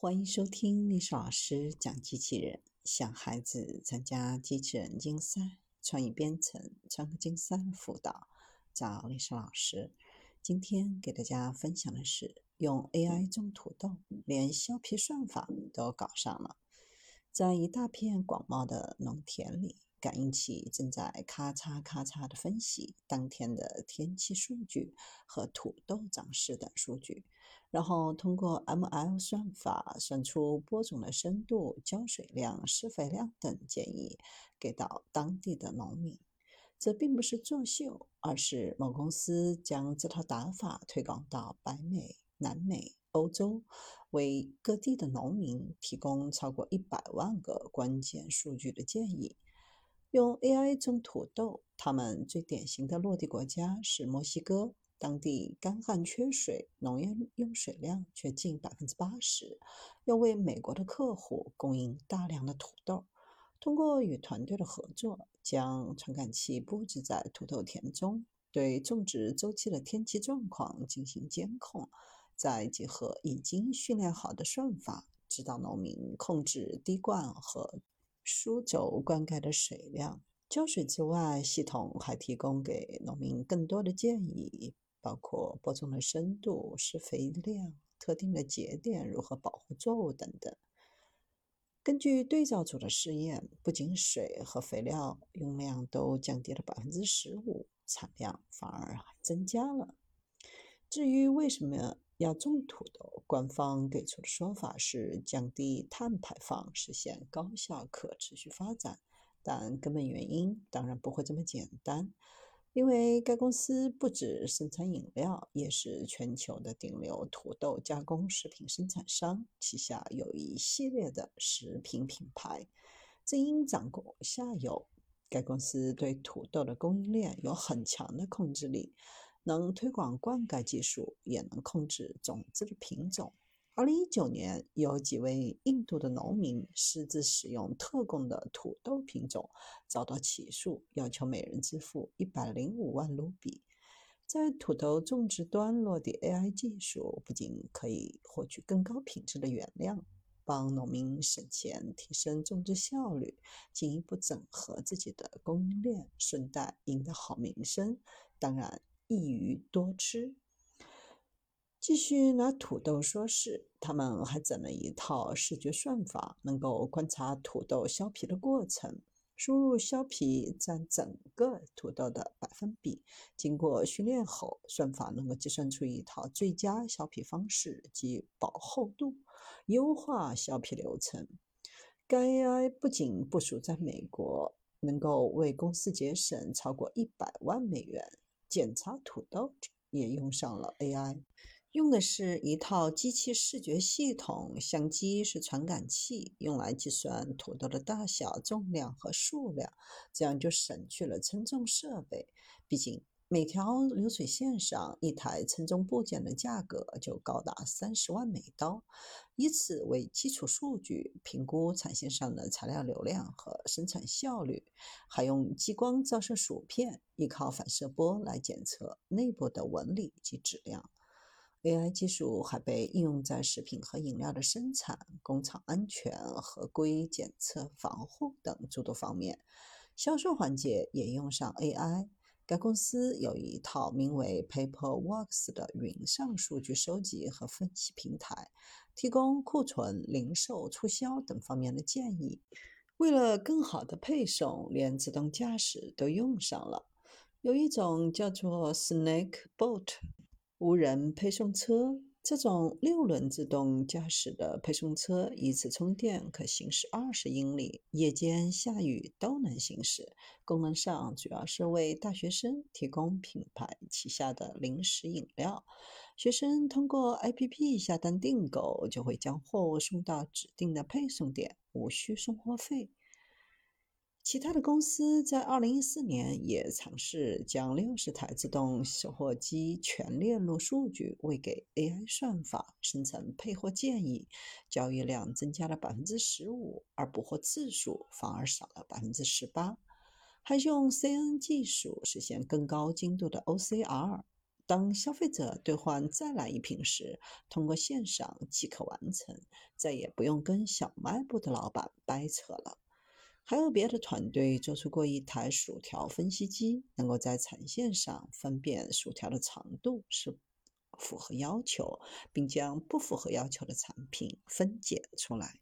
欢迎收听历史老师讲机器人，想孩子参加机器人竞赛、创意编程、创客竞赛辅导，找历史老师。今天给大家分享的是用 AI 种土豆，连削皮算法都搞上了。在一大片广袤的农田里。感应器正在咔嚓咔嚓地分析当天的天气数据和土豆长势等数据，然后通过 ML 算法算出播种的深度、浇水量、施肥量等建议，给到当地的农民。这并不是作秀，而是某公司将这套打法推广到北美、南美、欧洲，为各地的农民提供超过一百万个关键数据的建议。用 AI 种土豆，他们最典型的落地国家是墨西哥，当地干旱缺水，农业用水量却近百分之八十，要为美国的客户供应大量的土豆。通过与团队的合作，将传感器布置在土豆田中，对种植周期的天气状况进行监控，再结合已经训练好的算法，指导农民控制滴灌和。输走灌溉的水量、浇水之外，系统还提供给农民更多的建议，包括播种的深度、施肥量、特定的节点如何保护作物等等。根据对照组的试验，不仅水和肥料用量都降低了百分之十五，产量反而还增加了。至于为什么？要种土豆，官方给出的说法是降低碳排放，实现高效可持续发展。但根本原因当然不会这么简单，因为该公司不止生产饮料，也是全球的顶流土豆加工食品生产商，旗下有一系列的食品品牌。正因掌控下游，该公司对土豆的供应链有很强的控制力。能推广灌溉技术，也能控制种子的品种。二零一九年，有几位印度的农民私自使用特供的土豆品种，遭到起诉，要求每人支付一百零五万卢比。在土豆种植端落地 AI 技术，不仅可以获取更高品质的原料，帮农民省钱、提升种植效率，进一步整合自己的供应链，顺带赢得好名声。当然。一鱼多吃。继续拿土豆说事，他们还整了一套视觉算法，能够观察土豆削皮的过程，输入削皮占整个土豆的百分比。经过训练后，算法能够计算出一套最佳削皮方式及薄厚度，优化削皮流程。该 AI 不仅部署在美国，能够为公司节省超过一百万美元。检查土豆也用上了 AI，用的是一套机器视觉系统，相机是传感器，用来计算土豆的大小、重量和数量，这样就省去了称重设备。毕竟每条流水线上一台称重部件的价格就高达三十万美刀。以此为基础数据评估产线上的材料流量和生产效率，还用激光照射薯片，依靠反射波来检测内部的纹理及质量。AI 技术还被应用在食品和饮料的生产、工厂安全、合规检测、防护等诸多方面。销售环节也用上 AI。该公司有一套名为 PaperWorks 的云上数据收集和分析平台，提供库存、零售、促销等方面的建议。为了更好的配送，连自动驾驶都用上了。有一种叫做 Snakebot 无人配送车。这种六轮自动驾驶的配送车，一次充电可行驶二十英里，夜间下雨都能行驶。功能上主要是为大学生提供品牌旗下的零食饮料。学生通过 APP 下单订购，就会将货物送到指定的配送点，无需送货费。其他的公司在二零一四年也尝试将六十台自动售货机全链路数据喂给 AI 算法，生成配货建议，交易量增加了百分之十五，而补货次数反而少了百分之十八。还用 C N 技术实现更高精度的 OCR，当消费者兑换再来一瓶时，通过线上即可完成，再也不用跟小卖部的老板掰扯了。还有别的团队做出过一台薯条分析机，能够在产线上分辨薯条的长度是符合要求，并将不符合要求的产品分解出来。